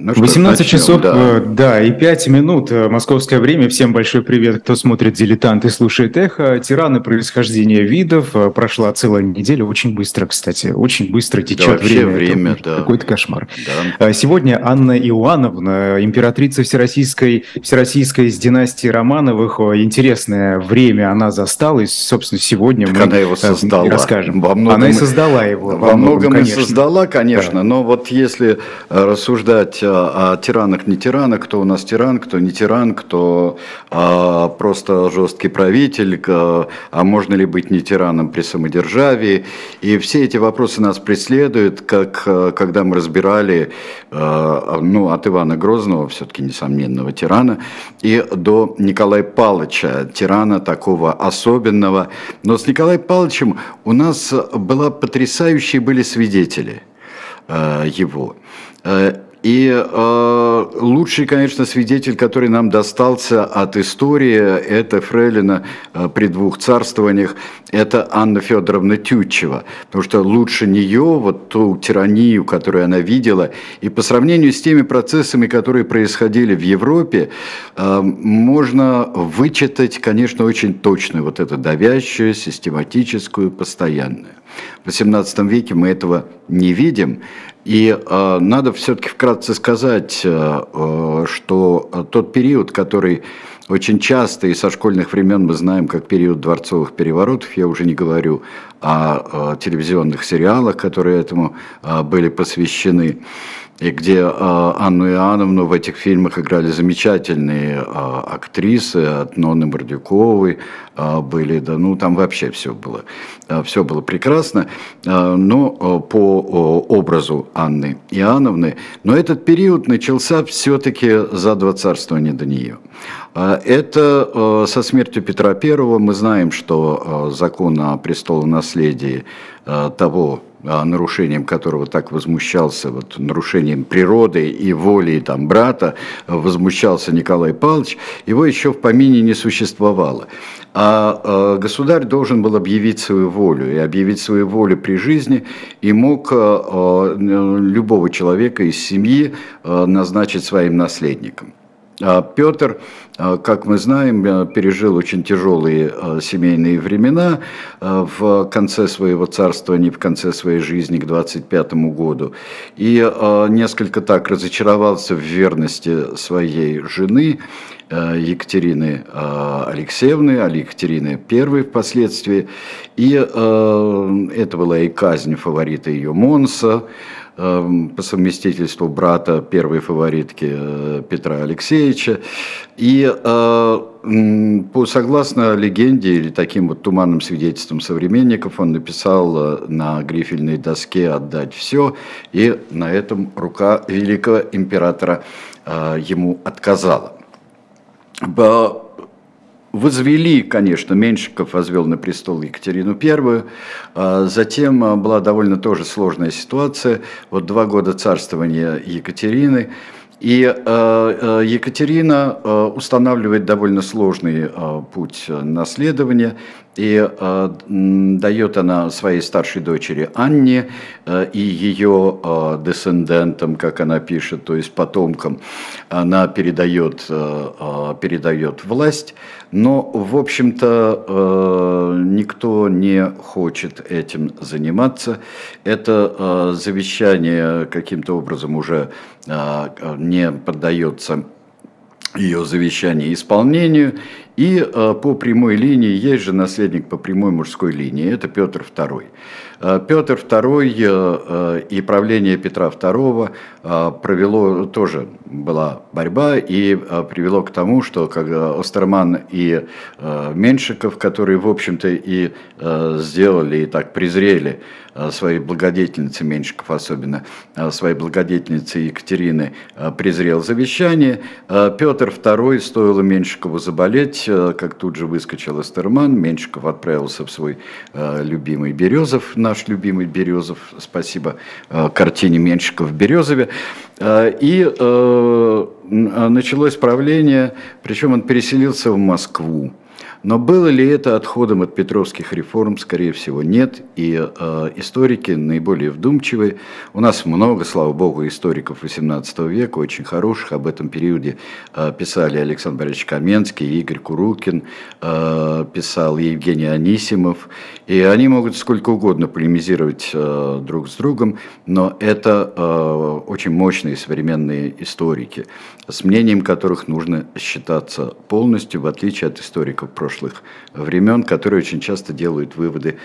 Ну, 18 начнем, часов, да. Э, да, и 5 минут, э, московское время. Всем большой привет, кто смотрит «Дилетант» и слушает «Эхо». Тираны происхождения видов. Э, прошла целая неделя, очень быстро, кстати, очень быстро течет да, время. время, Это да. Какой-то кошмар. Да. Сегодня Анна Иоанновна, императрица Всероссийской, Всероссийской из династии Романовых. Интересное время она застала, и, собственно, сегодня так мы она его создала. расскажем. Во многом, она и создала его. Во, во многом, многом и создала, конечно, да. но вот если рассуждать о, о тиранах, не тиранах, кто у нас тиран, кто не тиран, кто а, просто жесткий правитель, а, а можно ли быть не тираном при самодержавии. И все эти вопросы нас преследуют, как а, когда мы разбирали а, ну, от Ивана Грозного, все-таки несомненного тирана, и до Николая Павловича, тирана такого особенного. Но с Николаем Павловичем у нас была потрясающие были свидетели а, его. И э, лучший, конечно, свидетель, который нам достался от истории, это Фрейлина э, при двух царствованиях, это Анна Федоровна Тютчева. Потому что лучше нее, вот ту тиранию, которую она видела, и по сравнению с теми процессами, которые происходили в Европе, э, можно вычитать, конечно, очень точно вот это давящую, систематическую, постоянную. В XVIII веке мы этого не видим, и э, надо все-таки вкратце сказать, э, э, что тот период, который очень часто и со школьных времен мы знаем как период дворцовых переворотов, я уже не говорю о, о телевизионных сериалах, которые этому э, были посвящены, и где э, Анну Иоанновну в этих фильмах играли замечательные э, актрисы, от Нонны Мордюковой э, были, да, ну там вообще все было, все было прекрасно, но по образу Анны Иоанновны, но этот период начался все-таки за два царствования до нее. Это со смертью Петра I мы знаем, что закон о престолонаследии того а, нарушением которого так возмущался, вот, нарушением природы и воли там, брата, возмущался Николай Павлович, его еще в помине не существовало. А, а государь должен был объявить свою волю, и объявить свою волю при жизни, и мог а, любого человека из семьи назначить своим наследником. А Петр, а, как мы знаем, э, пережил очень тяжелые э, семейные времена э, в конце своего царствования, в конце своей жизни к 25 году. И несколько так разочаровался в верности своей жены Екатерины Алексеевны, а Екатерины I впоследствии. И это была и казнь фаворита ее Монса, по совместительству брата первой фаворитки э, Петра Алексеевича. И э, согласно легенде или таким вот туманным свидетельствам современников, он написал э, на грифельной доске «отдать все», и на этом рука великого императора ему отказала возвели, конечно, Меньшиков возвел на престол Екатерину I, а затем а, была довольно тоже сложная ситуация, вот два года царствования Екатерины, и а, Екатерина устанавливает довольно сложный путь наследования, и э, дает она своей старшей дочери Анне э, и ее э, десцендентам, как она пишет, то есть потомкам, она передает, э, э передает власть, но, в общем-то, э, никто не хочет этим заниматься. Это э, завещание каким-то образом уже э, не поддается ее завещание исполнению, и э, по прямой линии есть же наследник по прямой мужской линии, это Петр II. Э, Петр II э, и правление Петра II провело, тоже была борьба и привело к тому, что когда Остерман и Меншиков, которые, в общем-то, и сделали, и так презрели своей благодетельницы, Меншиков особенно, своей благодетельницы Екатерины, презрел завещание, Петр II, стоило Меншикову заболеть, Э, как тут же выскочил Эстерман, Меньшиков отправился в свой э, любимый Березов, наш любимый Березов, спасибо э, картине Меньшиков в Березове. И началось правление, причем он переселился в Москву. Но было ли это отходом от петровских реформ? Скорее всего, нет. И э, историки наиболее вдумчивые. У нас много, слава богу, историков XVIII века, очень хороших. Об этом периоде э, писали Александр Борисович Каменский, Игорь Курукин, э, писал Евгений Анисимов. И они могут сколько угодно полемизировать э, друг с другом, но это э, очень мощные современные историки, с мнением которых нужно считаться полностью, в отличие от историков прошлого прошлых времен, которые очень часто делают выводы,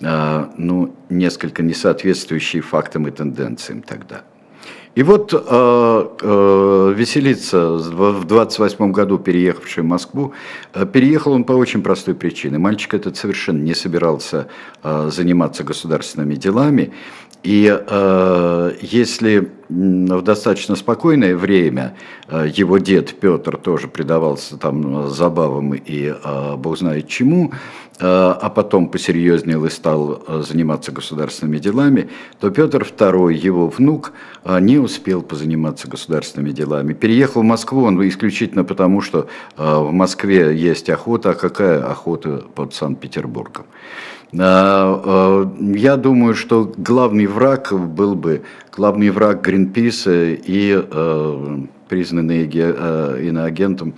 а, ну, несколько не соответствующие фактам и тенденциям тогда. И вот э, э, веселиться в 28 году, переехавший в Москву, переехал он по очень простой причине. Мальчик этот совершенно не собирался э, заниматься государственными делами. И э, если в достаточно спокойное время э, его дед Петр тоже предавался там забавам и э, бог знает чему, э, а потом посерьезнел и стал заниматься государственными делами, то Петр II, его внук, не успел позаниматься государственными делами. Переехал в Москву он исключительно потому, что в Москве есть охота, а какая охота под Санкт-Петербургом. А, а, я думаю, что главный враг был бы, главный враг Гринписа и а, признанный иноагентом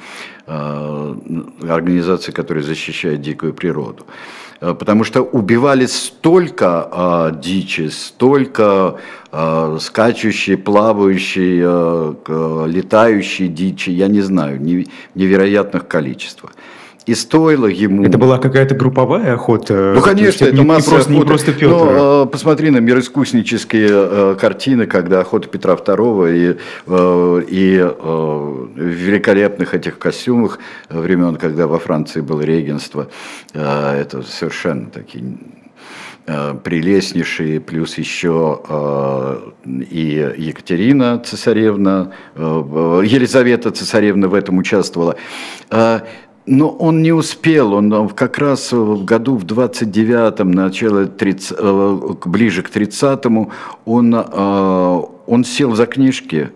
организации, которая защищает дикую природу. Потому что убивали столько дичи, столько скачущей, плавающей, летающей дичи, я не знаю, невероятных количествах и стоило ему... Это была какая-то групповая охота? Ну, конечно, это не, масса просто. Не просто Петр. Но, э, посмотри на мироискуснические э, картины, когда охота Петра II и, э, и в великолепных этих костюмах времен, когда во Франции было регенство, это совершенно такие прелестнейшие, плюс еще и Екатерина цесаревна, Елизавета цесаревна в этом участвовала. Но он не успел, он как раз в году в 29-м, начало 30, э, ближе к 30-му, он, э, он сел за книжки,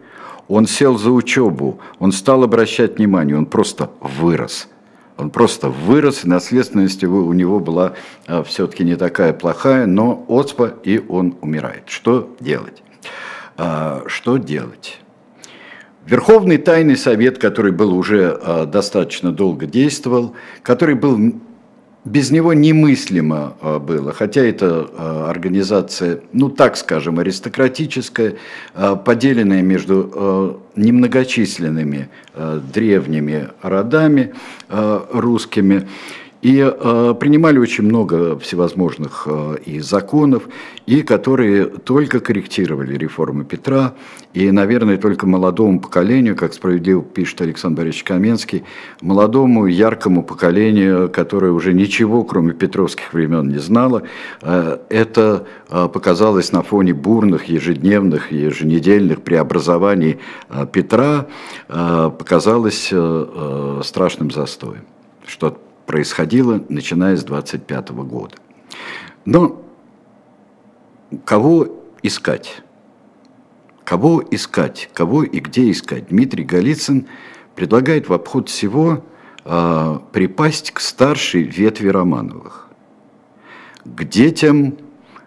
он сел за учебу, он стал обращать внимание, он просто вырос. Он просто вырос, и наследственность у него была э, все-таки не такая плохая, но оспа, и он умирает. Что делать? Что делать? Верховный тайный совет, который был уже э, достаточно долго действовал, который был без него немыслимо э, было, хотя это э, организация, ну так скажем, аристократическая, поделенная между немногочисленными древними родами русскими. И э, принимали очень много всевозможных э, и законов, и которые только корректировали реформы Петра, и, наверное, только молодому поколению, как справедливо пишет Александр Борисович Каменский, молодому яркому поколению, которое уже ничего, кроме петровских времен, не знало, э, это э, показалось на фоне бурных ежедневных, еженедельных преобразований э, Петра, э, показалось э, э, страшным застоем. Что происходило, начиная с 25 года. Но кого искать? Кого искать? Кого и где искать? Дмитрий Голицын предлагает в обход всего э, припасть к старшей ветви Романовых, к детям,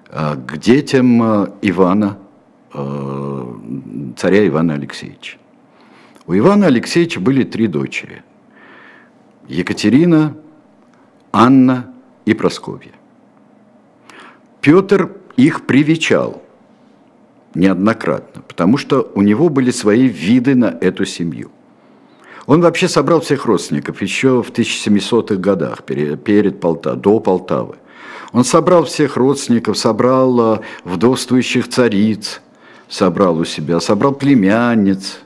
э, к детям э, Ивана, э, царя Ивана Алексеевича. У Ивана Алексеевича были три дочери. Екатерина, Анна и Просковья. Петр их привечал неоднократно, потому что у него были свои виды на эту семью. Он вообще собрал всех родственников еще в 1700-х годах, перед Полта, до Полтавы. Он собрал всех родственников, собрал э, вдовствующих цариц, собрал у себя, собрал племянниц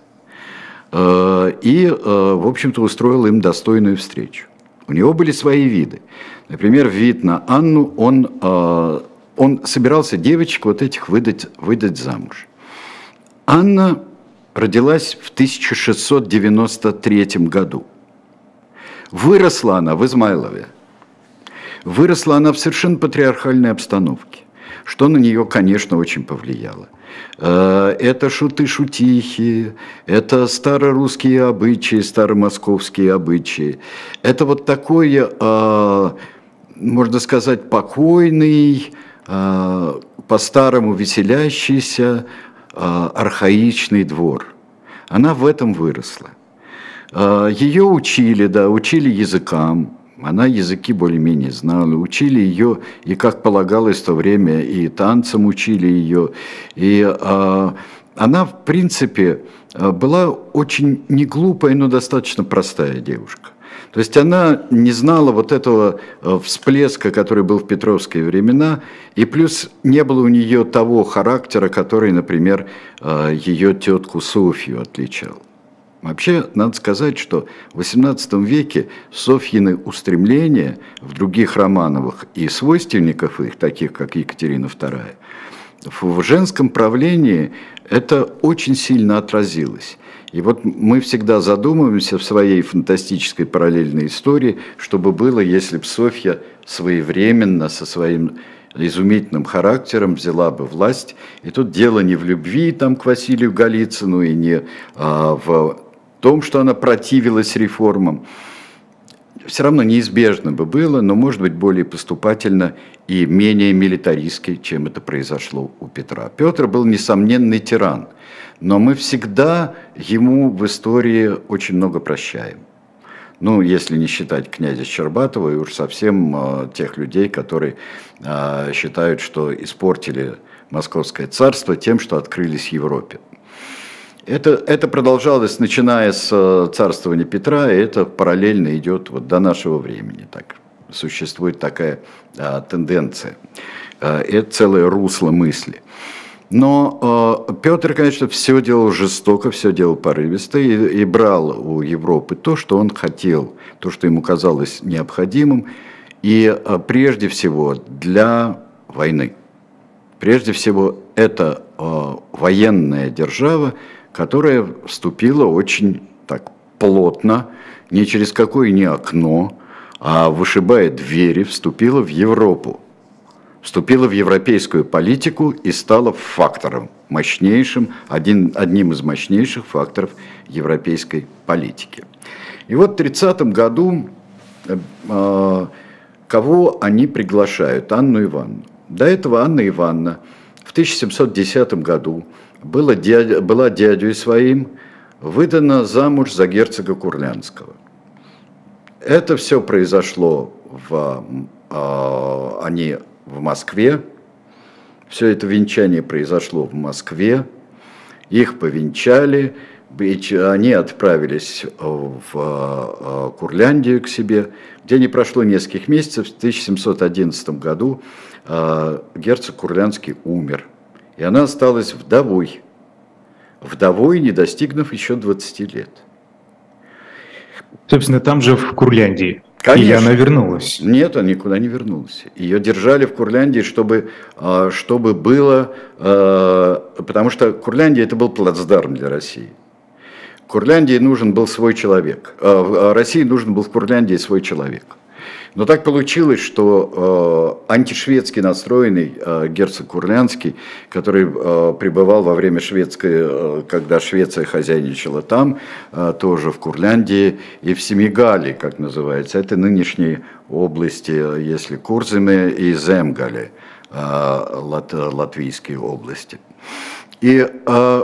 э, и, э, в общем-то, устроил им достойную встречу. У него были свои виды. Например, вид на Анну, он, э, он собирался девочек вот этих выдать, выдать замуж. Анна родилась в 1693 году. Выросла она в Измайлове. Выросла она в совершенно патриархальной обстановке, что на нее, конечно, очень повлияло. Э, это шуты-шутихи, это старорусские обычаи, старомосковские обычаи. Это вот такой, э, можно сказать, покойный, по-старому веселящийся, архаичный двор. Она в этом выросла. Ее учили, да, учили языкам, она языки более-менее знала, учили ее, и как полагалось в то время, и танцам учили ее. И э, она, в принципе, была очень не глупая, но достаточно простая девушка. То есть она не знала вот этого э, всплеска, который был в петровские времена, и плюс не было у нее того характера, который, например, ее тетку Софью отличал. Вообще, надо сказать, что в XVIII веке Софьины устремления в других Романовых и свойственников их, таких как Екатерина II, в женском правлении это очень сильно отразилось. И вот мы всегда задумываемся в своей фантастической параллельной истории, чтобы было, если бы Софья своевременно со своим изумительным характером взяла бы власть. И тут дело не в любви там, к Василию Голицыну и не а, в том, что она противилась реформам, все равно неизбежно бы было, но, может быть, более поступательно и менее милитаристски, чем это произошло у Петра. Петр был несомненный тиран, но мы всегда ему в истории очень много прощаем. Ну, если не считать князя Щербатова и уж совсем э, тех людей, которые э, считают, что испортили Московское царство тем, что открылись Европе. Это, это продолжалось, начиная с э, царствования Петра, и это параллельно идет вот до нашего времени. Так, существует такая а, тенденция. А, это целое русло мысли. Но э, Петр, конечно, все делал жестоко, все делал порывисто и, и брал у Европы то, что он хотел, то, что ему казалось необходимым, и э, прежде всего для войны. Прежде всего, это э, военная держава, которая вступила очень так плотно, не через какое ни окно, а вышибая двери, вступила в Европу, вступила в европейскую политику и стала фактором, мощнейшим, один, одним из мощнейших факторов европейской политики. И вот в 30 году э, кого они приглашают? Анну Ивановну. До этого Анна Ивановна в 1710 году было дядя, была дядей своим, выдана замуж за герцога Курлянского. Это все произошло в, э, они в Москве. Все это венчание произошло в Москве. Их повенчали, они отправились в а, Курляндию к себе, где не прошло нескольких месяцев. В 1711 году герцог Курлянский умер – и она осталась вдовой, вдовой, не достигнув еще 20 лет. Собственно, там же в Курляндии. Конечно. Или она вернулась? Нет, она никуда не вернулась. Ее держали в Курляндии, чтобы, а, чтобы было... А, потому что Курляндия это был плацдарм для России. Курляндии нужен был свой человек. А, России нужен был в Курляндии свой человек. Но так получилось, что э, антишведский настроенный э, герцог Курлянский, который э, пребывал во время шведской, э, когда Швеция хозяйничала там, э, тоже в Курляндии и в Семигале, как называется, это нынешние области, если Курземе и Земгали, э, лат, латвийские области. И, э,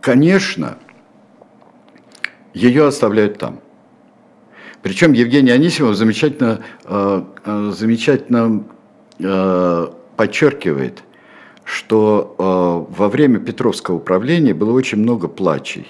конечно, ее оставляют там. Причем Евгений Анисимов замечательно, э, э, замечательно э, подчеркивает, что во время Петровского управления было очень много плачей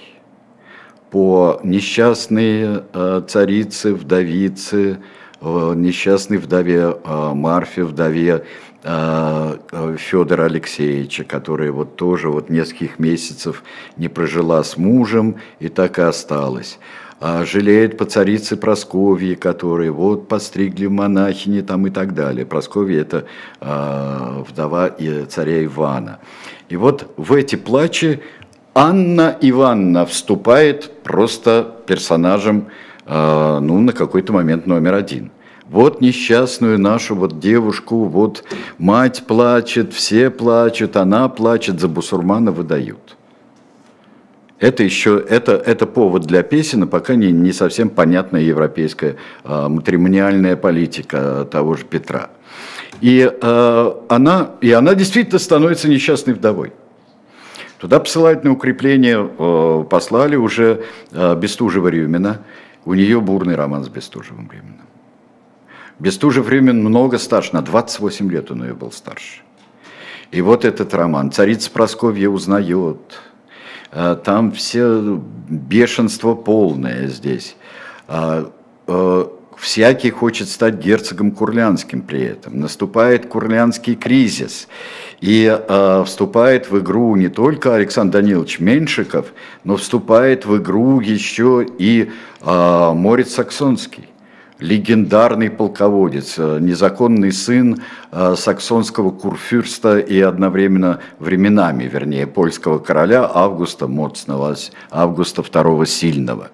по несчастной царице, вдовице, несчастной вдове Марфе, вдове Федора Алексеевича, которая вот тоже вот нескольких месяцев не прожила с мужем и так и осталась. А жалеет по царице Просковье, которые вот постригли монахини там и так далее. Просковья – это э, вдова и царя Ивана. И вот в эти плачи Анна Ивановна вступает просто персонажем, э, ну, на какой-то момент номер один. Вот несчастную нашу вот девушку, вот мать плачет, все плачут, она плачет, за бусурмана выдают. Это еще это, это повод для песен, а пока не, не совсем понятная европейская э, матримониальная политика того же Петра. И, э, она, и она действительно становится несчастной вдовой. Туда посылают на укрепление, э, послали уже э, Бестужева-Рюмина. У нее бурный роман с Бестужевым Рюминым. Бестужев-Рюмин много старше, на 28 лет он ее был старше. И вот этот роман. Царица Просковья узнает, там все бешенство полное здесь. А, э, всякий хочет стать герцогом Курлянским при этом. Наступает Курлянский кризис. И э, вступает в игру не только Александр Данилович Меньшиков, но вступает в игру еще и э, Морец Саксонский легендарный полководец, э, незаконный сын э, саксонского курфюрста и одновременно временами, вернее, польского короля Августа Моцного, Августа II Сильного.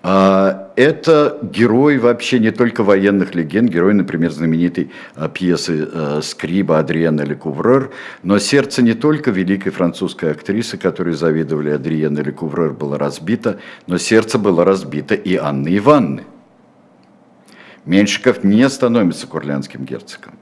А, это герой вообще не только военных легенд, герой, например, знаменитой э, пьесы Скриба Адриена Лекуврер, но сердце не только великой французской актрисы, которой завидовали Адриена Лекуврер, было разбито, но сердце было разбито и Анны Ивановны. Меньшиков не становится курлянским герцогом.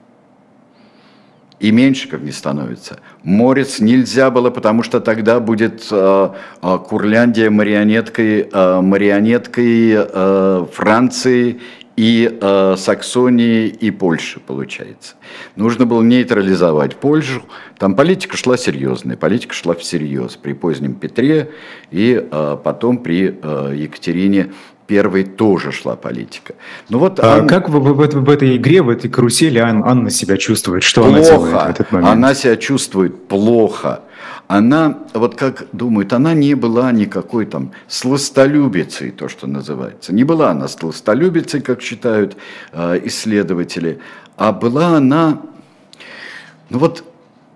И Меньшиков не становится. Морец нельзя было, потому что тогда будет э, э, Курляндия марионеткой, э, марионеткой э, Франции и э, Саксонии и Польши, получается. Нужно было нейтрализовать Польшу. Там политика шла серьезная, политика шла всерьез при позднем Петре и э, потом при э, Екатерине первой тоже шла политика. Ну вот а. Как в, в, в, в этой игре, в этой карусели Ан, Анна себя чувствует? Что плохо. она делает в этот момент? Она себя чувствует плохо. Она, вот как думают, она не была никакой там сластолюбицей, то, что называется. Не была она сластолюбицей, как считают э, исследователи, а была она, ну вот,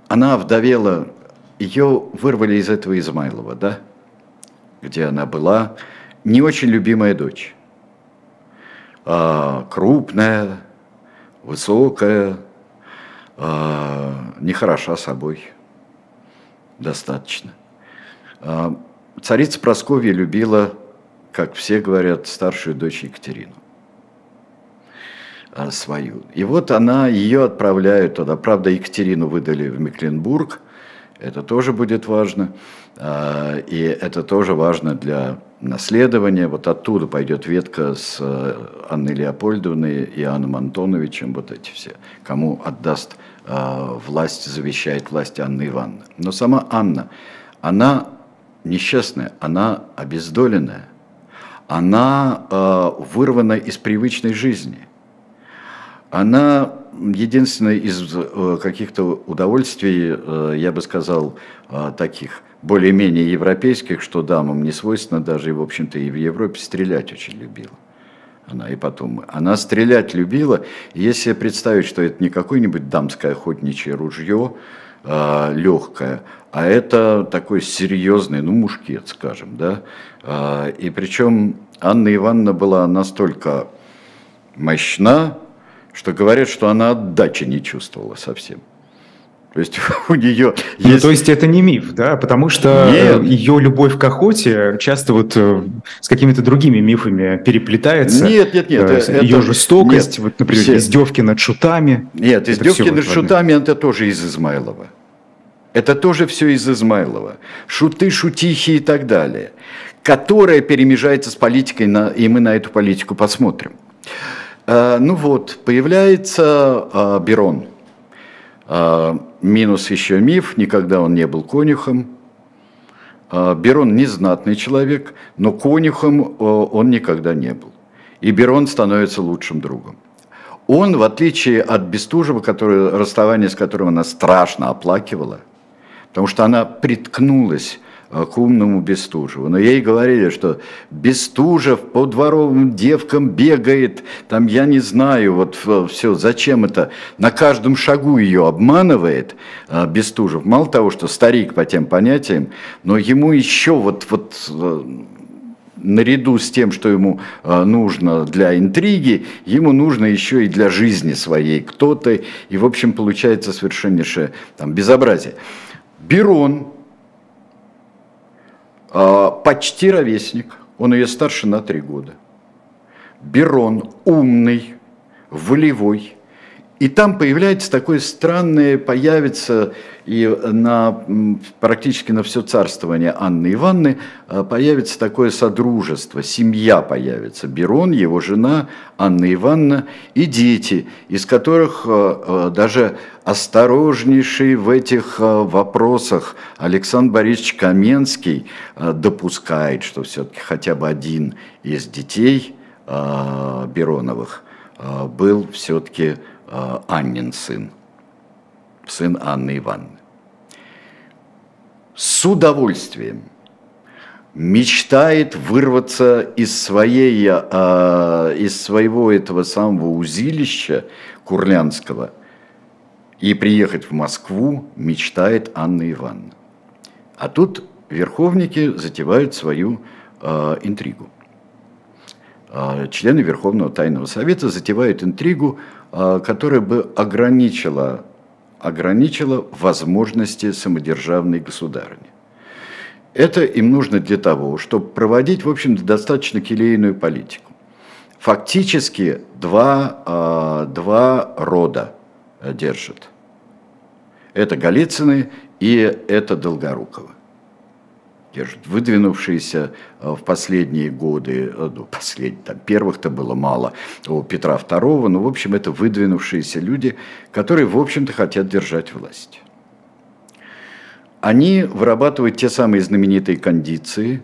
она вдовела, ее вырвали из этого Измайлова, да, где она была, не очень любимая дочь. А, крупная, высокая, а, нехороша собой. Достаточно. А, царица Просковья любила, как все говорят, старшую дочь Екатерину а, свою. И вот она, ее отправляют туда. Правда, Екатерину выдали в Мекленбург. Это тоже будет важно. И это тоже важно для наследования. Вот оттуда пойдет ветка с э, Анной Леопольдовной и Иоанном Антоновичем, вот эти все, кому отдаст э, власть, завещает власть Анны Ивановны. Но сама Анна, она несчастная, она обездоленная, она э, вырвана из привычной жизни. Она единственное из каких-то удовольствий, я бы сказал, таких – более-менее европейских, что дамам не свойственно, даже и, в общем-то, и в Европе стрелять очень любила. Она и потом, она стрелять любила. Если представить, что это не какое-нибудь дамское охотничье ружье, э, легкое, а это такой серьезный, ну, мушкет, скажем, да. Э, и причем Анна Ивановна была настолько мощна, что говорят, что она отдачи не чувствовала совсем. То есть у нее есть... Ну, то есть это не миф, да? Потому что Нет. ее любовь к охоте часто вот э, с какими-то другими мифами переплетается. Нет, нет, нет. Это, ее это... жестокость, нет, вот, например, все... издевки над шутами. Нет, издевки над шутами это тоже из Измайлова. Это тоже все из Измайлова. Шуты, шутихи и так далее. Которая перемежается с политикой, на, и мы на эту политику посмотрим. Ну вот, появляется Берон – минус еще миф, никогда он не был конюхом. А, Берон не знатный человек, но конюхом он никогда не был. И Берон становится лучшим другом. Он, в отличие от Бестужева, который, расставание с которым она страшно оплакивала, потому что она приткнулась Э, к умному Бестужеву. Но ей говорили, что Бестужев по дворовым девкам бегает, там я не знаю, вот все, зачем это, на каждом шагу ее обманывает э, Бестужев. Мало того, что старик по тем понятиям, но ему еще вот, вот э, наряду с тем, что ему э, нужно для интриги, ему нужно еще и для жизни своей кто-то. И, в общем, получается совершеннейшее там, безобразие. Берон, э, почти ровесник, он ее старше на три года. Берон умный, волевой, и там появляется такое странное, появится и на, практически на все царствование Анны Ивановны э, появится такое содружество, семья появится. Берон, его жена, Анна Ивановна и дети, из которых э, э, даже осторожнейший в этих вопросах Александр Борисович Каменский допускает, что все-таки хотя бы один из детей Бероновых был все-таки Аннин сын, сын Анны Ивановны. С удовольствием мечтает вырваться из, своей, э, из своего этого самого узилища Курлянского и приехать в Москву мечтает Анна Ивановна. А тут верховники затевают свою э, интригу. Члены Верховного Тайного Совета затевают интригу а, которая бы ограничила, ограничила возможности самодержавной государыни. Это им нужно для того, чтобы проводить, в общем-то, достаточно келейную политику. Фактически два, а, два рода держат. Это Голицыны и это Долгоруковы выдвинувшиеся э, в последние годы, э, ну, последних, там, первых-то было мало, у Петра II, но, в общем, это выдвинувшиеся люди, которые, в общем-то, хотят держать власть. Они вырабатывают те самые знаменитые кондиции,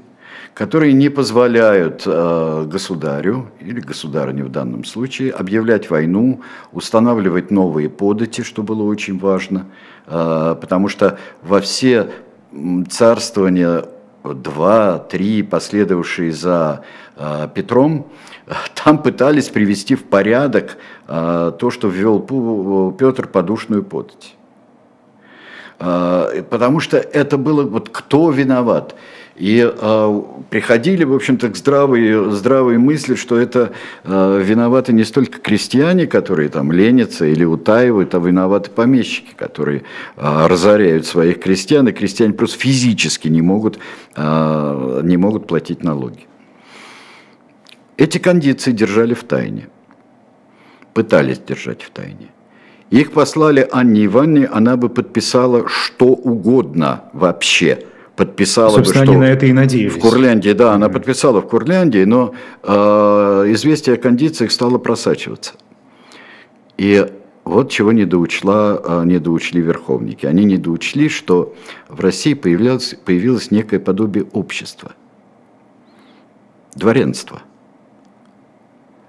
которые не позволяют э, государю, или государыне в данном случае, объявлять войну, устанавливать новые подати, что было очень важно, э, потому что во все царствования два, три последовавшие за э, Петром, там пытались привести в порядок э, то, что ввел Петр подушную подать. Э, потому что это было, вот кто виноват. И э, приходили, в общем-то, к здравой, здравой мысли, что это э, виноваты не столько крестьяне, которые там ленятся или утаивают, а виноваты помещики, которые э, разоряют своих крестьян, и крестьяне просто физически не могут, э, не могут платить налоги. Эти кондиции держали в тайне, пытались держать в тайне. Их послали Анне Ивановне, она бы подписала что угодно вообще – подписала Собственно, бы, что... они на это и надеялись. В Курляндии, да, она подписала в Курляндии, но э, известие о кондициях стало просачиваться. И вот чего не доучла, э, не доучли верховники. Они не доучли, что в России появилось, появилось некое подобие общества. Дворянство.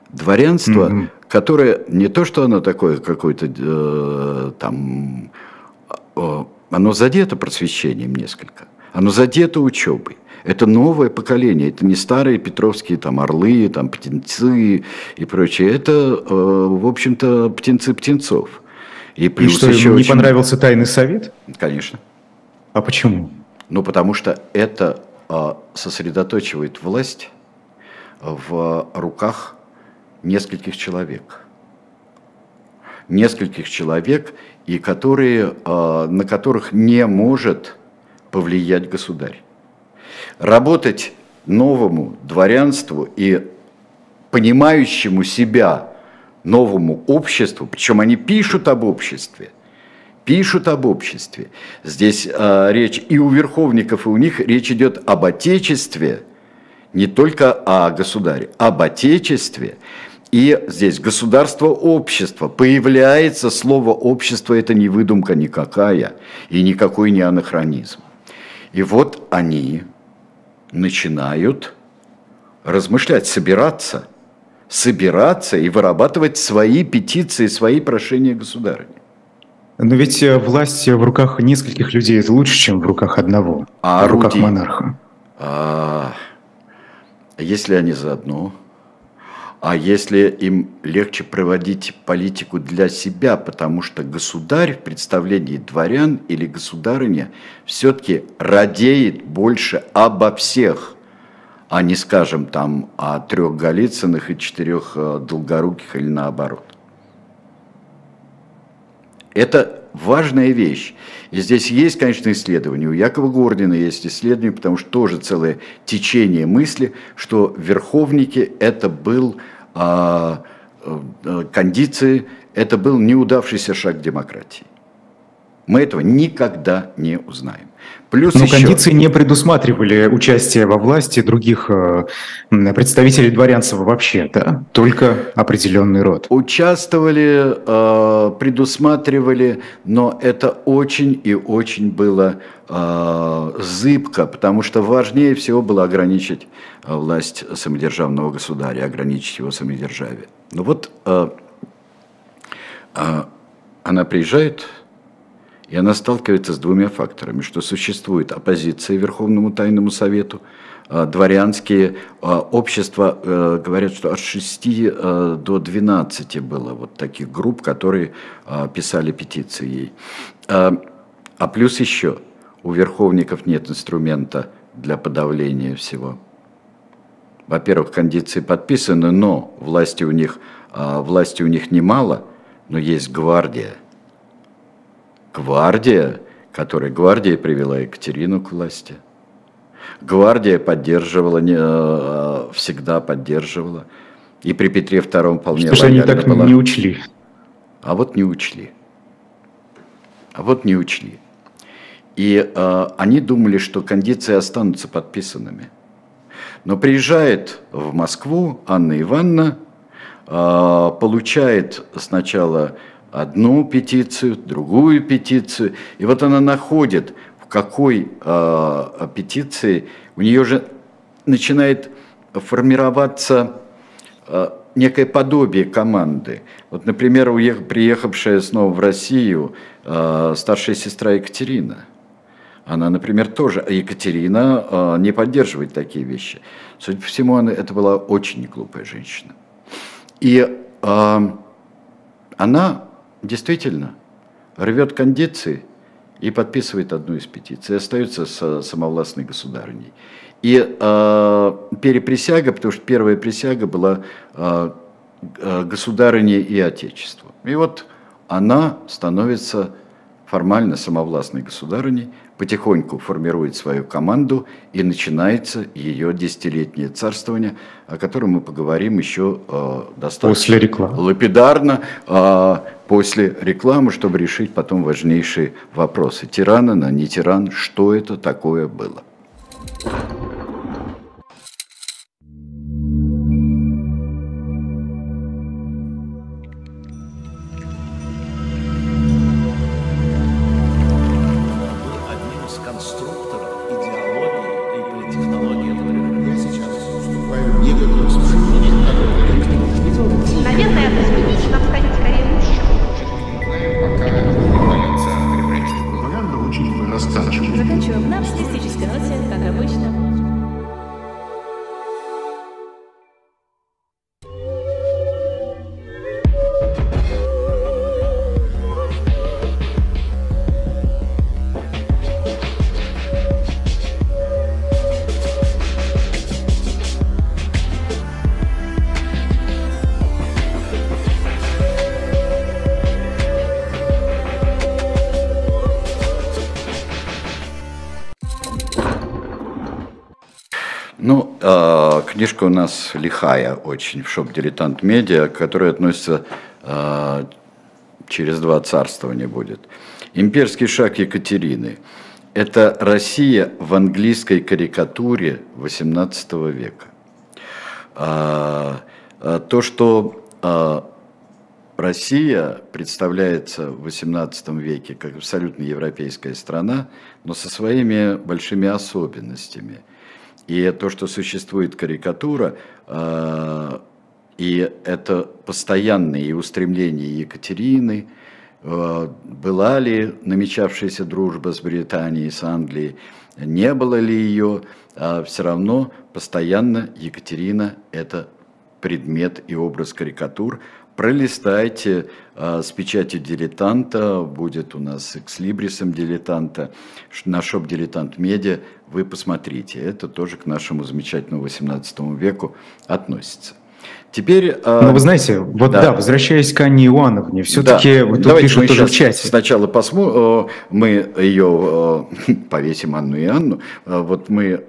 Дворянство, mm-hmm. которое не то, что оно такое какое-то э, там... Э, оно задето просвещением несколько оно задето учебой. Это новое поколение, это не старые петровские там орлы, там птенцы и прочее. Это, э, в общем-то, птенцы птенцов. И, плюс и что, еще не очень... понравился тайный совет? Конечно. А почему? Ну, потому что это э, сосредоточивает власть в руках нескольких человек. Нескольких человек, и которые, э, на которых не может повлиять государь. Работать новому дворянству и понимающему себя новому обществу, причем они пишут об обществе, пишут об обществе. Здесь э, речь и у верховников, и у них речь идет об отечестве, не только о государе, об отечестве. И здесь государство, общество. Появляется слово общество, это не выдумка никакая и никакой не анахронизм. И вот они начинают размышлять, собираться, собираться и вырабатывать свои петиции, свои прошения государыни. Но ведь э, власть в руках нескольких людей это лучше, чем в руках одного, а в руках монарха. А, если они заодно, а если им легче проводить политику для себя, потому что государь в представлении дворян или государыня все-таки радеет больше обо всех, а не, скажем, там о трех Голицыных и четырех э, Долгоруких или наоборот. Это важная вещь. И здесь есть, конечно, исследования. У Якова Гордина есть исследования, потому что тоже целое течение мысли, что верховники это был а, а, кондиции, это был неудавшийся шаг демократии. Мы этого никогда не узнаем. Плюс Но еще... кондиции не предусматривали участие во власти других э, представителей дворянства вообще, да? Только определенный род. Участвовали, э, предусматривали, но это очень и очень было э, зыбко, потому что важнее всего было ограничить власть самодержавного государя, ограничить его самодержавие. Ну вот она приезжает и она сталкивается с двумя факторами, что существует оппозиция Верховному Тайному Совету, а, дворянские а, общества, э, говорят, что от 6 э, до 12 было вот таких групп, которые а, писали петиции ей. А плюс еще, у верховников нет инструмента для подавления всего. Во-первых, кондиции подписаны, но власти у них, власти у них немало, но есть гвардия – Гвардия, которая гвардия привела Екатерину к власти. Гвардия поддерживала, не, э, всегда поддерживала. И при Петре II вполне Что же они так была. не учли? А вот не учли. А вот не учли. И э, они думали, что кондиции останутся подписанными. Но приезжает в Москву Анна Ивановна, э, получает сначала одну петицию, другую петицию. И вот она находит, в какой э, петиции у нее же начинает формироваться э, некое подобие команды. Вот, например, уех, приехавшая снова в Россию э, старшая сестра Екатерина. Она, например, тоже, Екатерина э, не поддерживает такие вещи. Судя по всему, она, это была очень неглупая женщина. И э, она действительно рвет кондиции и подписывает одну из петиций, остается с самовластной государыней. И э, переприсяга, потому что первая присяга была э, государыне и отечеству. И вот она становится формально самовластной государыней, потихоньку формирует свою команду и начинается ее десятилетнее царствование, о котором мы поговорим еще э, достаточно после рекламы. лапидарно э, после рекламы, чтобы решить потом важнейшие вопросы. Тиран она, не тиран, что это такое было? Книжка у лихая очень в шоп «Дилетант Медиа», которая относится э, через два царствования будет. Имперский шаг Екатерины. Это Россия в английской карикатуре XVIII века. А, а, то, что а, Россия представляется в XVIII веке как абсолютно европейская страна, но со своими большими особенностями – и то, что существует карикатура, э, и это постоянные устремления Екатерины, э, была ли намечавшаяся дружба с Британией, с Англией, не было ли ее, а все равно постоянно Екатерина – это предмет и образ карикатур. Пролистайте э, с печати дилетанта, будет у нас экслибрисом дилетанта, на шоп дилетант медиа, вы посмотрите. Это тоже к нашему замечательному 18 веку относится. Теперь... А, Но вы знаете, вот да, да возвращаясь к Анне Ивановне, все-таки да. вот тут пишут тоже в чате. Сначала посмотрим, мы ее повесим, Анну и Анну, вот мы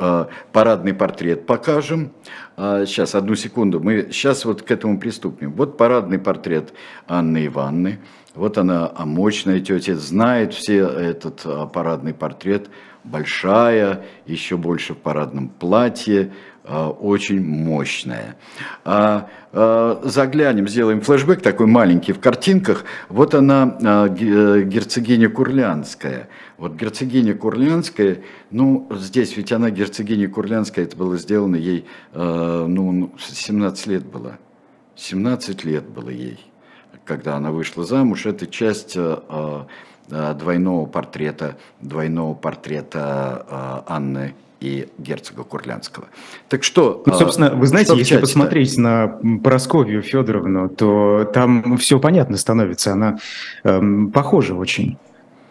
парадный портрет покажем. Сейчас, одну секунду, мы сейчас вот к этому приступим. Вот парадный портрет Анны Ивановны. Вот она, а мощная тетя, знает все этот парадный портрет. Большая, еще больше в парадном платье, а, очень мощная. А, а, заглянем, сделаем флешбэк такой маленький в картинках. Вот она, э, герцогиня Курлянская. Вот герцогиня Курлянская, ну, здесь ведь она герцогиня Курлянская, это было сделано ей, ну, 17 лет было. 17 лет было ей, когда она вышла замуж. Это часть двойного портрета, двойного портрета Анны и герцога Курлянского. Так что... Ну, собственно, вы знаете, если посмотреть на Просковью Федоровну, то там все понятно становится. Она эм, похожа очень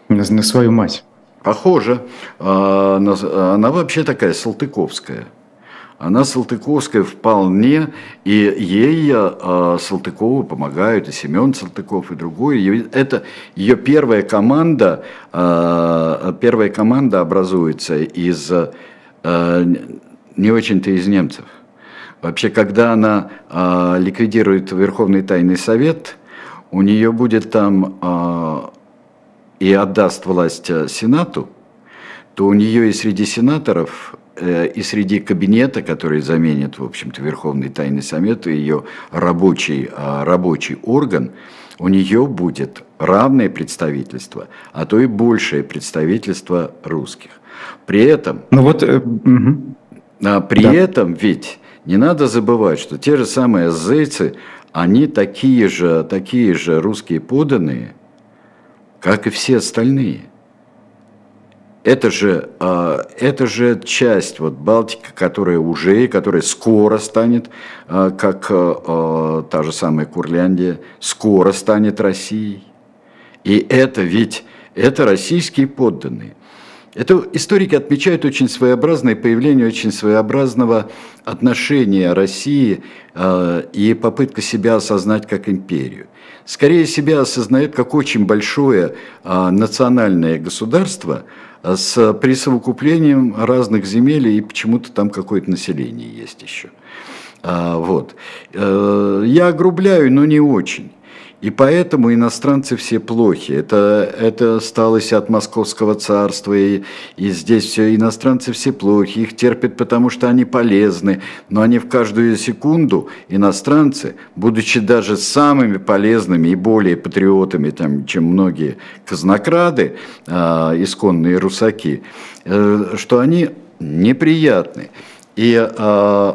на, на свою мать. Похожа. А, она, она вообще такая салтыковская. Она Салтыковская вполне, и ей э, Салтыкову помогают, и Семен Салтыков, и другой. Это ее первая команда, э, первая команда образуется из не очень-то из немцев. Вообще, когда она э, ликвидирует Верховный Тайный Совет, у нее будет там э, и отдаст власть Сенату, то у нее и среди сенаторов, и среди кабинета, который заменит, в общем-то, Верховный Тайный Совет, и ее рабочий, рабочий орган, у нее будет равное представительство, а то и большее представительство русских. При этом... Ну вот... Э, угу. а, при да. этом ведь не надо забывать, что те же самые зайцы, они такие же, такие же русские поданные, как и все остальные. Это же, а, это же часть вот Балтики, которая уже, которая скоро станет, а, как а, та же самая Курляндия, скоро станет Россией. И это ведь, это российские подданные. Это историки отмечают очень своеобразное появление очень своеобразного отношения России э, и попытка себя осознать как империю. Скорее себя осознает как очень большое э, национальное государство э, с присовокуплением разных земель и почему-то там какое-то население есть еще. А, вот. Э, я огрубляю, но не очень. И поэтому иностранцы все плохи. Это, это осталось от Московского царства, и, и здесь все иностранцы все плохи. Их терпят, потому что они полезны. Но они в каждую секунду, иностранцы, будучи даже самыми полезными и более патриотами, там, чем многие казнокрады, э, исконные русаки, э, что они неприятны. И э,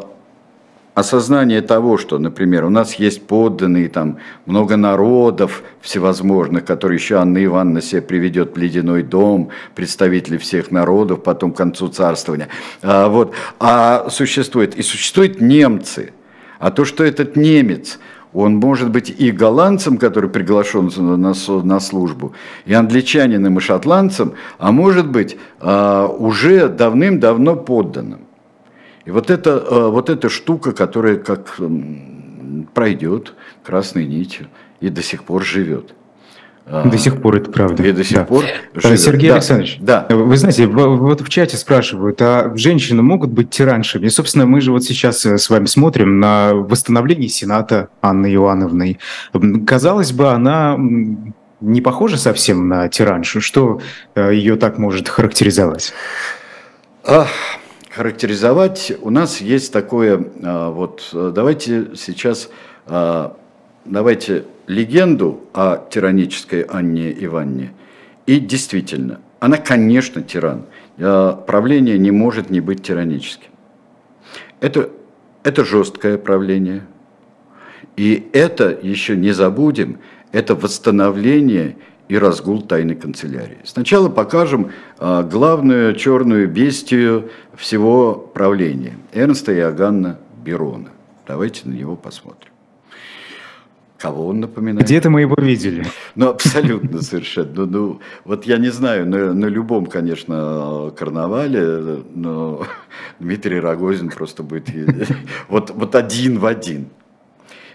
осознание того, что, например, у нас есть подданные, там много народов всевозможных, которые еще Анна Ивановна себе приведет в ледяной дом, представители всех народов, потом к концу царствования. А, вот. а существует, и существуют немцы. А то, что этот немец, он может быть и голландцем, который приглашен на, на службу, и англичанином, и шотландцем, а может быть а, уже давным-давно подданным. И вот, это, э, вот эта штука, которая как пройдет красной нитью и до сих пор живет. А, до сих пор это правда. И до сих да. пор. Э, живет. Сергей да. Александрович, да. вы знаете, вот в чате спрашивают, а женщины могут быть тираншами? И, собственно, мы же вот сейчас э, с вами смотрим на восстановление Сената Анны Ивановны. Казалось бы, она не похожа совсем на тираншу. Что ее так может характеризовать? Ах характеризовать, у нас есть такое, а, вот давайте сейчас, а, давайте легенду о тиранической Анне Иванне. И действительно, она, конечно, тиран. А, правление не может не быть тираническим. Это, это жесткое правление. И это, еще не забудем, это восстановление и разгул тайной канцелярии. Сначала покажем а, главную черную бестию всего правления – Эрнста Иоганна Берона. Давайте на него посмотрим. Кого он напоминает? Где-то мы его видели. Ну, абсолютно совершенно. Ну, ну, вот я не знаю, на, на любом, конечно, карнавале, но Дмитрий Рогозин просто будет вот, вот один в один.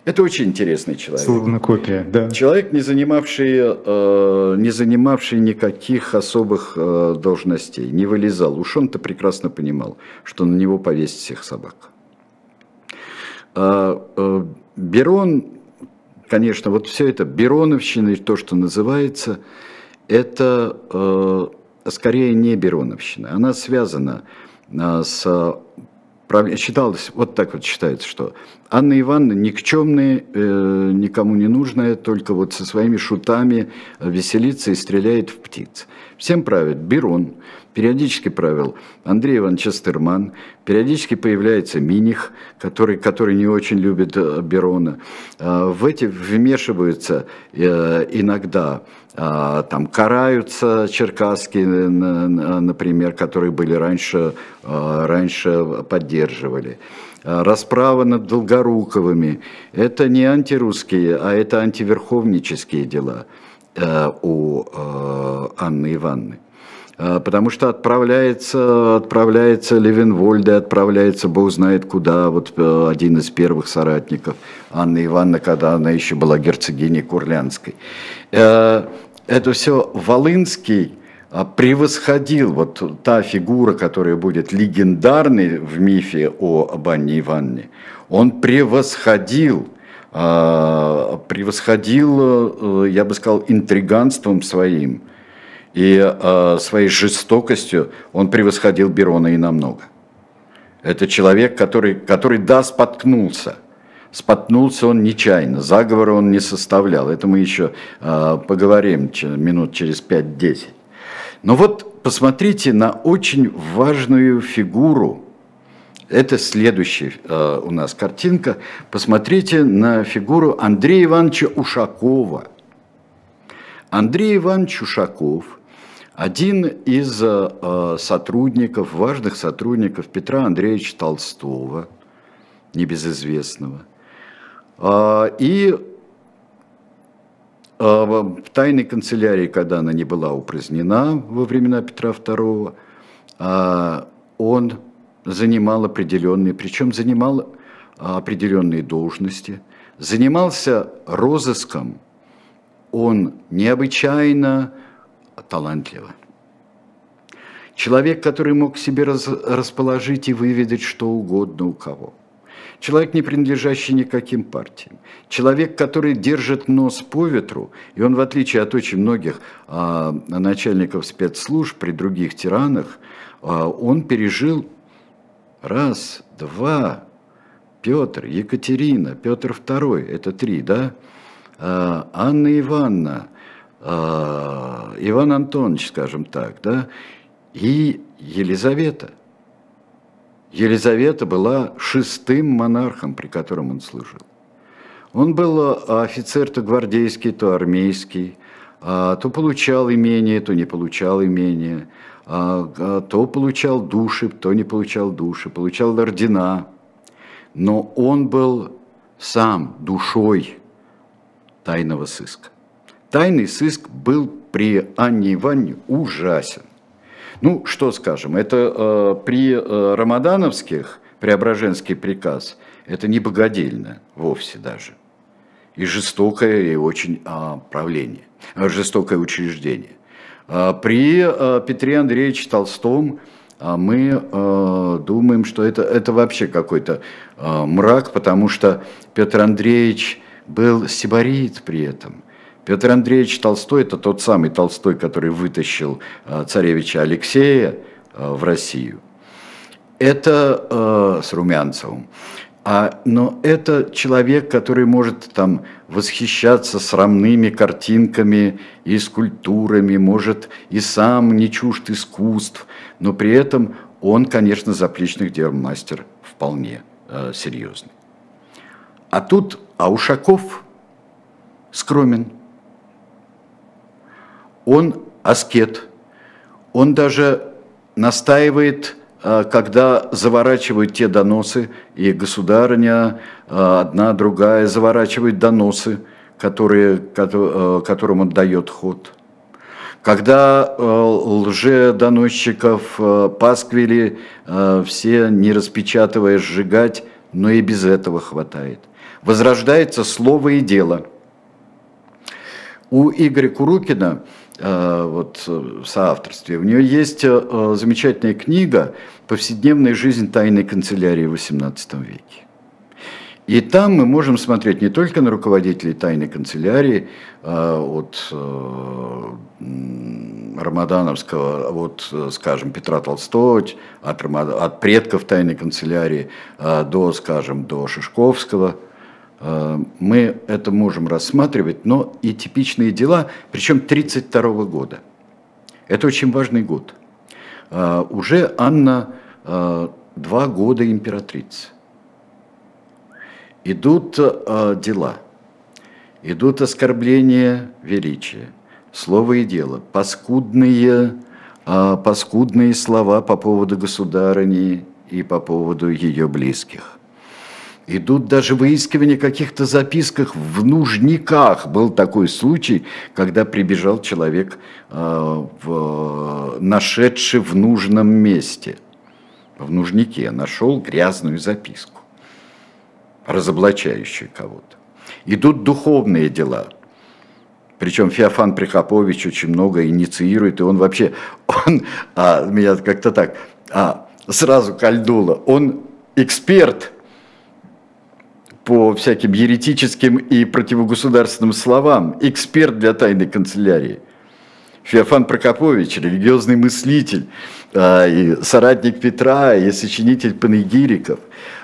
Это очень интересный человек. Словно копия, да. Человек, не занимавший, э, не занимавший никаких особых э, должностей, не вылезал. Уж он-то прекрасно понимал, что на него повесит всех собак. А, э, Берон конечно, вот все это Бероновщина, то, что называется, это э, скорее не Бероновщина. Она связана э, с считалось, вот так вот считается, что Анна Ивановна никчемная, э, никому не нужная, только вот со своими шутами веселится и стреляет в птиц. Всем правит Берон, периодически правил Андрей Иванович Астерман, периодически появляется Миних, который, который не очень любит э, Берона. Э, в эти вмешиваются э, иногда там караются черкасские, например, которые были раньше, раньше поддерживали. Расправа над Долгоруковыми – это не антирусские, а это антиверховнические дела у Анны Ивановны. А, потому что отправляется, отправляется Левенвольде, отправляется Бог знает куда, вот э, один из первых соратников Анны Ивановны, когда она еще была герцогиней Курлянской. Э, это все Волынский а, превосходил вот та фигура, которая будет легендарной в мифе о Анне Ивановне, он превосходил превосходил, э, я бы сказал, интриганством своим – и э, своей жестокостью он превосходил Берона и намного. Это человек, который, который да, споткнулся. Споткнулся он нечаянно, заговора он не составлял. Это мы еще э, поговорим минут через 5-10. Но вот посмотрите на очень важную фигуру. Это следующая э, у нас картинка. Посмотрите на фигуру Андрея Ивановича Ушакова. Андрей Иванович Ушаков – один из э, сотрудников, важных сотрудников Петра Андреевича Толстого, небезызвестного, э, и э, в тайной канцелярии, когда она не была упразднена во времена Петра II, он занимал определенные, причем занимал определенные должности, занимался розыском, он необычайно талантливо. Человек, который мог себе раз, расположить и выведать что угодно у кого. Человек, не принадлежащий никаким партиям. Человек, который держит нос по ветру, и он, в отличие от очень многих а, начальников спецслужб при других тиранах, а, он пережил раз, два, Петр, Екатерина, Петр II, это три, да? А, Анна Ивановна, Иван Антонович, скажем так, да, и Елизавета. Елизавета была шестым монархом, при котором он служил. Он был а, офицер то гвардейский, то армейский, а, то получал имение, то не получал имение, то получал души, то не получал души, получал ордена. Но он был сам душой тайного сыска. Тайный сыск был при Анне Ивановне ужасен. Ну, что скажем, это э, при э, Рамадановских, Преображенский приказ, это не богодельно вовсе даже. И жестокое, и очень э, правление, э, жестокое учреждение. Э, при э, Петре Андреевиче Толстом э, мы э, думаем, что это, это вообще какой-то э, мрак, потому что Петр Андреевич был сибарит при этом – Петр Андреевич Толстой – это тот самый Толстой, который вытащил э, царевича Алексея э, в Россию. Это э, с Румянцевым. А, но это человек, который может там восхищаться срамными картинками и скульптурами, может и сам не чужд искусств, но при этом он, конечно, заплечных дел мастер вполне э, серьезный. А тут Аушаков скромен – он аскет, он даже настаивает а, когда заворачивают те доносы, и государыня, а, одна, другая, заворачивает доносы, которые, которым он дает ход. Когда лже-доносчиков пасквили все, не распечатывая, сжигать, но и без этого хватает. Возрождается слово и дело. У Игоря Курукина Э, вот, в соавторстве. У нее есть э, замечательная книга «Повседневная жизнь тайной канцелярии в XVIII веке». И там мы можем смотреть не только на руководителей тайной канцелярии от Рамадановского, вот, скажем, Петра Толстого, от, от предков тайной канцелярии до, скажем, до Шишковского – Э, мы это можем рассматривать, но и типичные дела, причем 1932 года. Это очень важный год. Э, уже Анна э, два года императрица. Идут дела, идут оскорбления величия, слово и дело, паскудные, паскудные слова по поводу государыни и по поводу ее близких Идут даже выискивания каких-то записках в нужниках. Был такой случай, когда прибежал человек, э, в, нашедший в нужном месте. В нужнике нашел грязную записку, разоблачающую кого-то. Идут духовные дела. Причем Феофан Прихопович очень много инициирует, и он вообще, он, а, меня как-то так, а, сразу кольдуло, он эксперт – по всяким еретическим и противогосударственным словам, эксперт для тайной канцелярии. Феофан Прокопович, религиозный мыслитель, а, и соратник Петра, и сочинитель панегириков,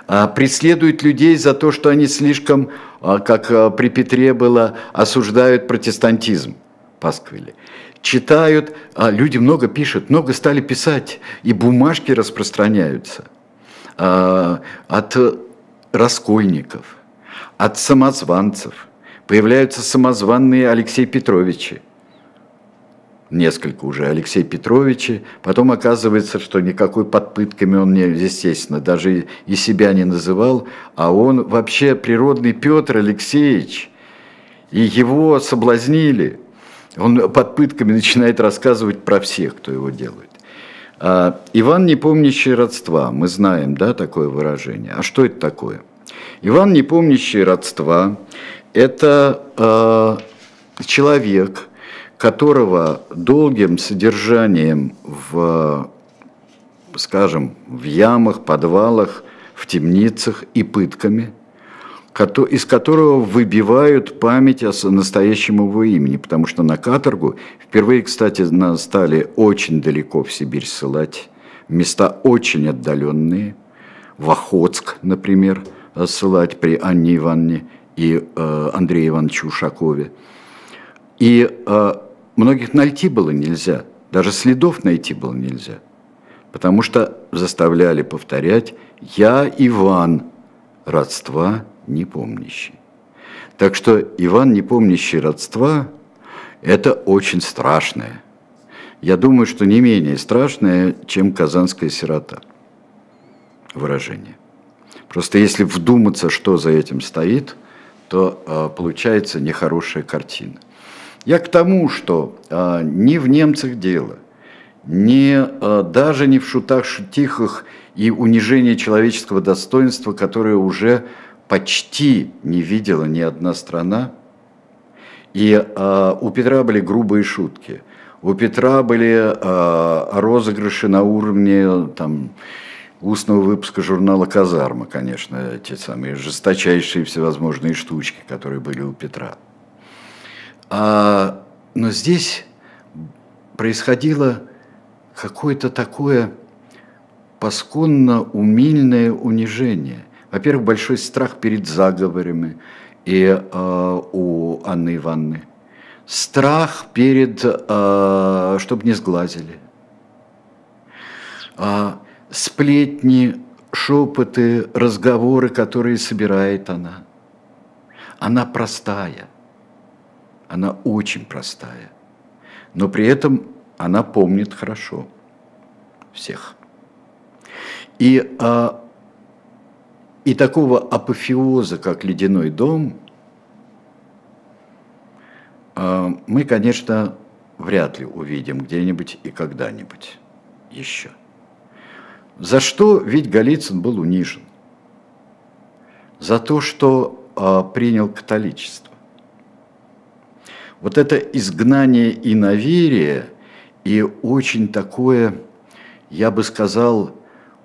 а, преследует людей за то, что они слишком, а, как при Петре было, осуждают протестантизм. Пасквили. Читают, люди много пишут, много стали писать, и бумажки распространяются от раскольников, от самозванцев. Появляются самозванные Алексей Петровичи. Несколько уже Алексей Петровичи. Потом оказывается, что никакой под пытками он, не, естественно, даже и себя не называл, а он вообще природный Петр Алексеевич. И его соблазнили. Он под пытками начинает рассказывать про всех, кто его делает. А, Иван, не помнящий родства, мы знаем, да, такое выражение. А что это такое? Иван, не помнящий родства, это э, человек, которого долгим содержанием в, скажем, в ямах, подвалах, в темницах и пытками – из которого выбивают память о настоящем его имени, потому что на каторгу впервые, кстати, нас стали очень далеко в Сибирь ссылать, места очень отдаленные, в Охотск, например, ссылать при Анне Ивановне и э, Андрее Ивановиче Ушакове. И э, многих найти было нельзя, даже следов найти было нельзя, потому что заставляли повторять «Я Иван, родства не помнящий. Так что Иван, не помнящий родства, это очень страшное. Я думаю, что не менее страшное, чем казанская сирота. Выражение. Просто если вдуматься, что за этим стоит, то э, получается нехорошая картина. Я к тому, что э, не в немцах дело, не, э, даже не в шутах-шутихах и унижении человеческого достоинства, которое уже почти не видела ни одна страна. И э, у Петра были грубые шутки. У Петра были э, розыгрыши на уровне там, устного выпуска журнала «Казарма», конечно, те самые жесточайшие всевозможные штучки, которые были у Петра. А, но здесь происходило какое-то такое пасконно умильное унижение – во-первых, большой страх перед заговорами и э, у Анны Ивановны. Страх перед, э, чтобы не сглазили. Э, сплетни, шепоты, разговоры, которые собирает она. Она простая. Она очень простая. Но при этом она помнит хорошо всех. И, а, и такого апофеоза, как «Ледяной дом», а, мы, конечно, вряд ли увидим где-нибудь и когда-нибудь еще. За что ведь Голицын был унижен? За то, что а, принял католичество. Вот это изгнание иноверия и очень такое, я бы сказал,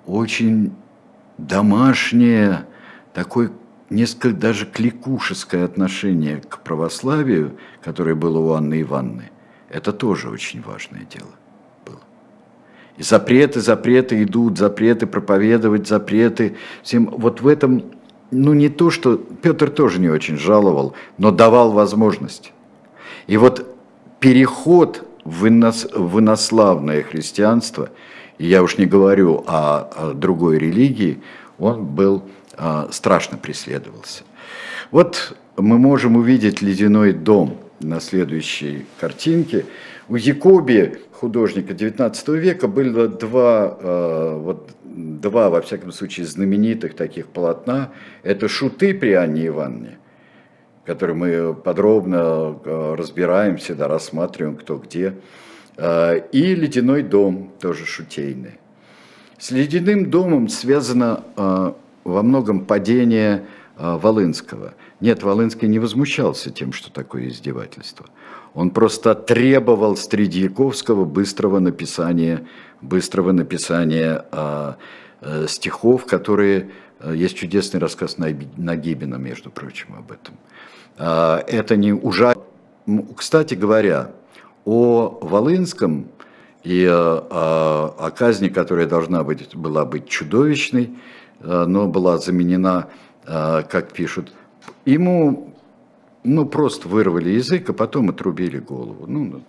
очень домашнее, такое несколько даже кликушеское отношение к православию, которое было у Анны Ивановны, это тоже очень важное дело было. И запреты, запреты идут, запреты проповедовать, запреты. Всем вот в этом, ну не то, что Петр тоже не очень жаловал, но давал возможность. И вот переход в, инос, инославное христианство, я уж не говорю о, другой религии, он был а, страшно преследовался. Вот мы можем увидеть ледяной дом на следующей картинке. У Якоби, художника XIX века, было два, а, вот, два, во всяком случае, знаменитых таких полотна. Это «Шуты» при Анне Ивановне, которые мы подробно а, разбираем, всегда рассматриваем, кто где. И «Ледяной дом», тоже шутейный. С «Ледяным домом» связано во многом падение а, Волынского. Нет, Волынский не возмущался тем, что такое издевательство. Он просто требовал Стридьяковского быстрого написания, быстрого написания а, а, стихов, которые... А, есть чудесный рассказ Нагибина, между прочим, об этом. А, это не ужасно. Кстати говоря, о Волынском и о, о казни, которая должна быть, была быть чудовищной, Э, но была заменена, э, как пишут, ему ну, просто вырвали язык, а потом отрубили голову. Ну, ну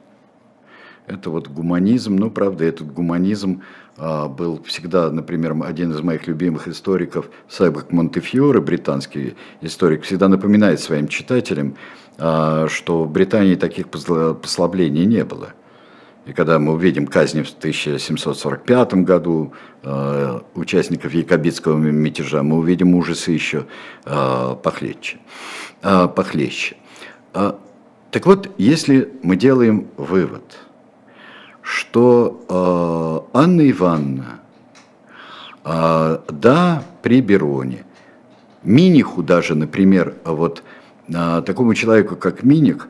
это вот гуманизм, ну, правда, этот гуманизм а, был всегда, например, один из моих любимых историков, Сайбак Монтефьоре, британский историк, всегда напоминает своим читателям, что в Британии таких послаблений не было – и когда мы увидим казни в 1745 году э, участников Якобитского мятежа, мы увидим ужасы еще э, похлеще. Э, похлеще. Э, так вот, если мы делаем вывод, что э, Анна Ивановна, э, да, при Бероне, Миниху даже, например, вот такому человеку, как Миних,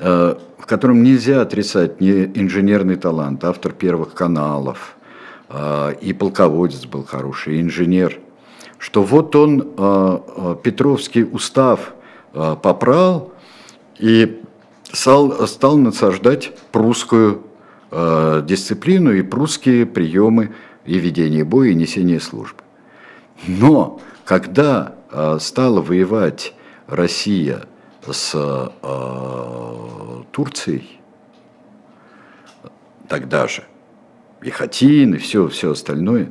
э, в котором нельзя отрицать ни инженерный талант, автор первых каналов, а, и полководец был хороший, и инженер, что вот он а, а, Петровский устав попрал и стал, стал насаждать прусскую дисциплину и прусские приемы и ведения боя, и несения службы. Но когда стала воевать Россия с э, Турцией. Тогда же, и Хатин, и все, все остальное,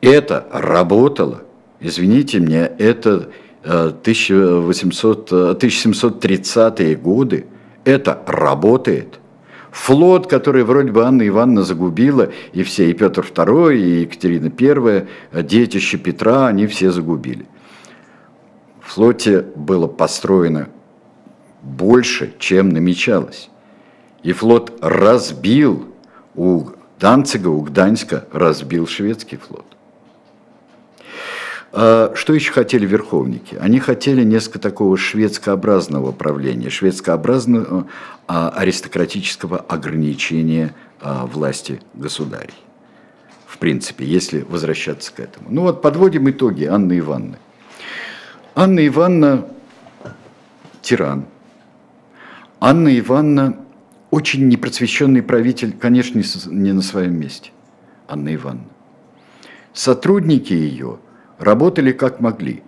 это работало. Извините меня, это 1800, э, 1730-е э, годы, это работает. Флот, который вроде бы Анна Ивановна загубила, и все, и Петр II, и Екатерина I, детище Петра, они все загубили флоте было построено больше, чем намечалось. И флот разбил у Данцига, у Гданьска разбил шведский флот. А что еще хотели верховники? Они хотели несколько такого шведскообразного правления, шведскообразного а, аристократического ограничения а, власти государей. В принципе, если возвращаться к этому. Ну вот подводим итоги Анны Ивановны. Анна Ивановна – тиран. Анна Ивановна – очень непросвещенный правитель, конечно, не на своем месте. Анна Ивановна. Сотрудники ее работали как могли.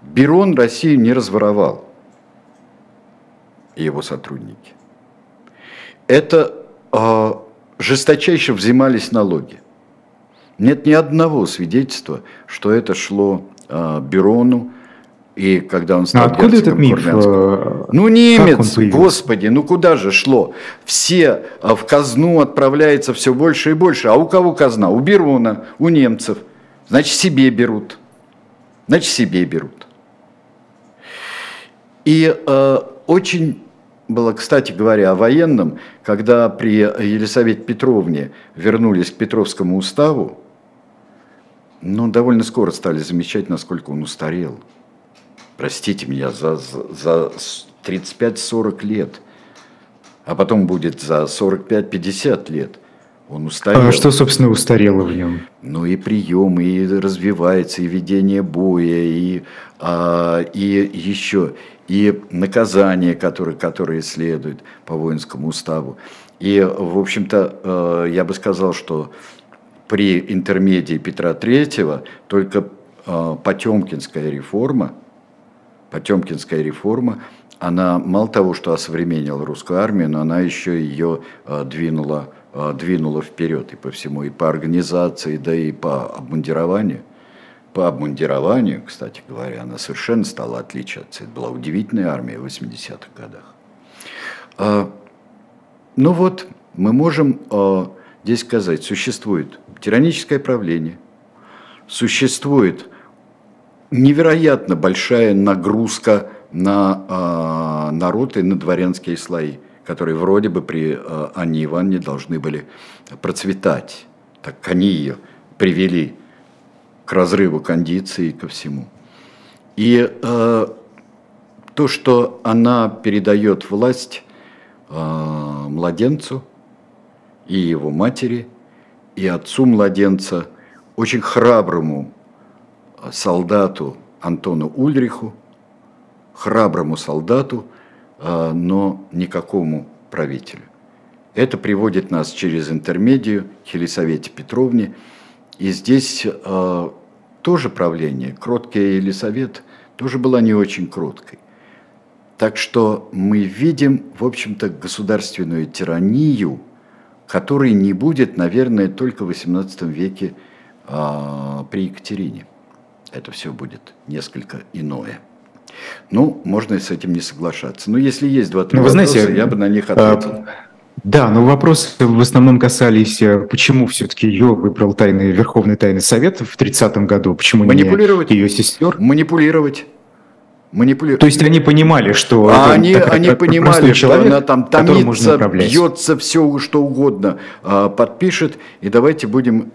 Берон Россию не разворовал, его сотрудники. Это э, жесточайше взимались налоги. Нет ни одного свидетельства, что это шло э, Берону И когда он а стал а откуда этот миф? Э, ну, немец, господи, ну куда же шло? Все э, в казну отправляется все больше и больше. А у кого казна? У Берона, у немцев. Значит, себе берут. Значит, себе берут. И э, очень было, кстати говоря, о военном, когда при Елисавете Петровне вернулись к Петровскому уставу, ну, довольно скоро стали замечать, насколько он устарел. Простите меня, за, за 35-40 лет, а потом будет за 45-50 лет. Он устарел. А что, собственно, устарело в нем? Ну и прием, и развивается, и ведение боя, и, а, и еще, и наказания, которые, которые следуют по воинскому уставу. И, в общем-то, э, я бы сказал, что при интермедии Петра III только э, Потемкинская реформа, Потемкинская реформа, она мало того, что осовременила русскую армию, но она еще ее э, двинула, э, двинула вперед и по всему, и по организации, да и по обмундированию. По обмундированию, кстати говоря, она совершенно стала отличаться. Это была удивительная армия в 80-х годах. Ну вот, мы можем здесь сказать, существует тираническое правление, существует невероятно большая нагрузка на э, народ и на дворянские слои, которые вроде бы при э, Анне Ивановне должны были процветать. Так они ее привели к разрыву кондиции и ко всему. И э, то, что она передает власть э, младенцу и его матери – и отцу младенца, очень храброму солдату Антону Ульриху, храброму солдату, а, но никакому правителю. Это приводит нас через интермедию к Елисавете Петровне. И здесь а, тоже правление, кроткая Елисавет, тоже была не очень кроткой. Так что мы видим, в общем-то, государственную тиранию – который не будет, наверное, только в XVIII веке а, при Екатерине. Это все будет несколько иное. Ну, можно и с этим не соглашаться. Но если есть два-три вопроса, знаете, я бы на них а, ответил. А, да, но вопросы в основном касались, э, почему все-таки ее выбрал тайный, Верховный Тайный Совет в 30-м году, почему Манипулировать. не ее сестер? Манипулировать манипулирует. То есть они понимали, что а они, так, они понимали, человек, что она там томится, бьется, все что угодно а, подпишет, и давайте будем...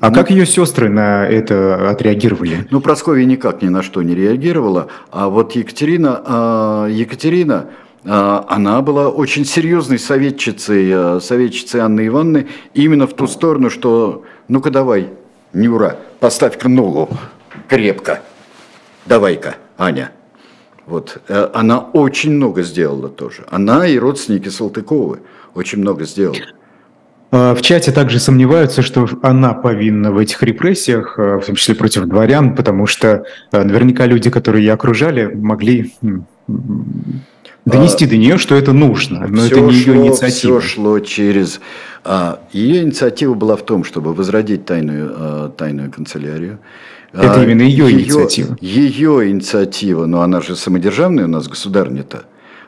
А ну, как ее сестры на это отреагировали? Ну, Прасковья никак ни на что не реагировала, а вот Екатерина, а, Екатерина, а, она была очень серьезной советчицей, советчицей Анны Ивановны, именно в ту сторону, что ну-ка давай, Нюра, поставь-ка ногу крепко, давай-ка, Аня. Вот. Э, она очень много сделала тоже. Она и родственники Салтыковы очень много сделали. А, в чате также сомневаются, что она повинна в этих репрессиях, э, в том числе против дворян, потому что э, наверняка люди, которые ее окружали, могли донести а, до нее, что это нужно, но это не шло, ее инициатива. Все шло через... А, ее инициатива была в том, чтобы возродить тайную, тайную канцелярию, это а, именно ее, ее инициатива. Ее инициатива, но она же самодержавная у нас государня-то.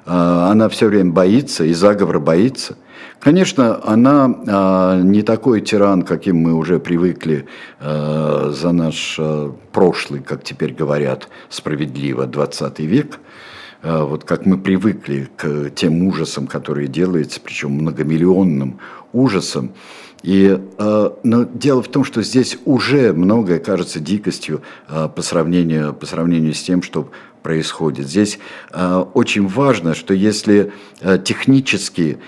А, она все время боится, и заговор боится. Конечно, она а, не такой тиран, каким мы уже привыкли за наш прошлый, как теперь говорят, справедливо, 20 век. Вот как мы привыкли к тем ужасам, которые делаются, причем многомиллионным ужасам. И, э, но дело в том, что здесь уже многое кажется дикостью э, по, сравнению, по сравнению с тем, что происходит. Здесь э, очень важно, что если технически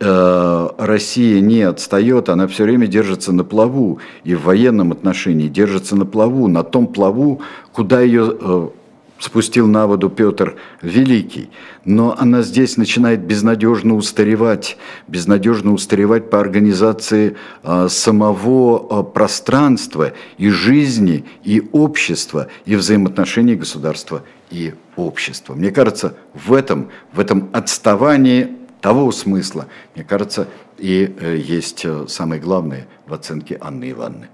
Россия не отстает, она все время держится на плаву, и в военном отношении держится на плаву, на том плаву, куда ее спустил на воду Петр Великий. Но она здесь начинает безнадежно устаревать, безнадежно устаревать по организации а, самого пространства и жизни, и общества, и взаимоотношений государства и общества. Мне кажется, в этом, в этом отставании того смысла, мне кажется, и э, есть э, самое главное в оценке Анны Ивановны.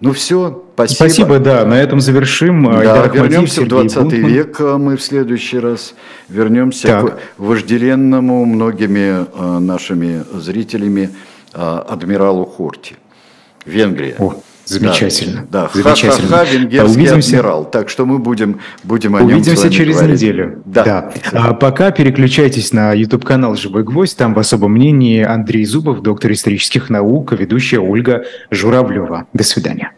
Ну все, спасибо. Спасибо, да, на этом завершим. Да, вернемся в 20 Бунтман. век а мы в следующий раз. Вернемся так. к вожделенному многими а, нашими зрителями адмиралу Хорти. Венгрия. О. Замечательно. Да, да. замечательно. Ха-ха-ха, венгерский Увидимся. адмирал. Так что мы будем, будем о Увидимся через говорить. неделю. Да. да. А пока переключайтесь на YouTube-канал «Живой гвоздь». Там в особом мнении Андрей Зубов, доктор исторических наук, ведущая Ольга Журавлева. До свидания.